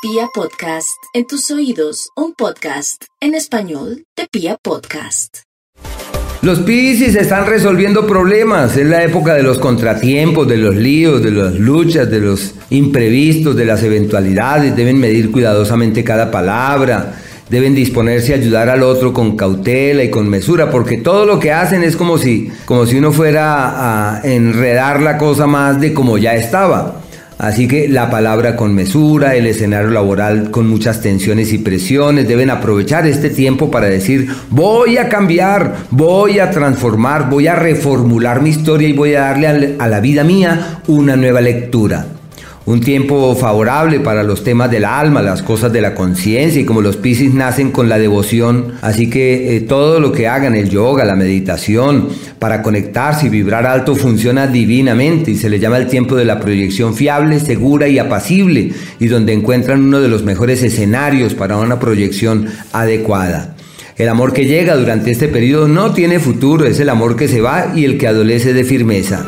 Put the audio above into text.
Pia Podcast, en tus oídos, un podcast en español de Pia Podcast. Los Piscis están resolviendo problemas. Es la época de los contratiempos, de los líos, de las luchas, de los imprevistos, de las eventualidades. Deben medir cuidadosamente cada palabra. Deben disponerse a ayudar al otro con cautela y con mesura, porque todo lo que hacen es como si, como si uno fuera a enredar la cosa más de como ya estaba. Así que la palabra con mesura, el escenario laboral con muchas tensiones y presiones, deben aprovechar este tiempo para decir, voy a cambiar, voy a transformar, voy a reformular mi historia y voy a darle a la vida mía una nueva lectura un tiempo favorable para los temas del alma, las cosas de la conciencia y como los Piscis nacen con la devoción, así que eh, todo lo que hagan, el yoga, la meditación, para conectarse y vibrar alto funciona divinamente y se le llama el tiempo de la proyección fiable, segura y apacible y donde encuentran uno de los mejores escenarios para una proyección adecuada. El amor que llega durante este periodo no tiene futuro, es el amor que se va y el que adolece de firmeza.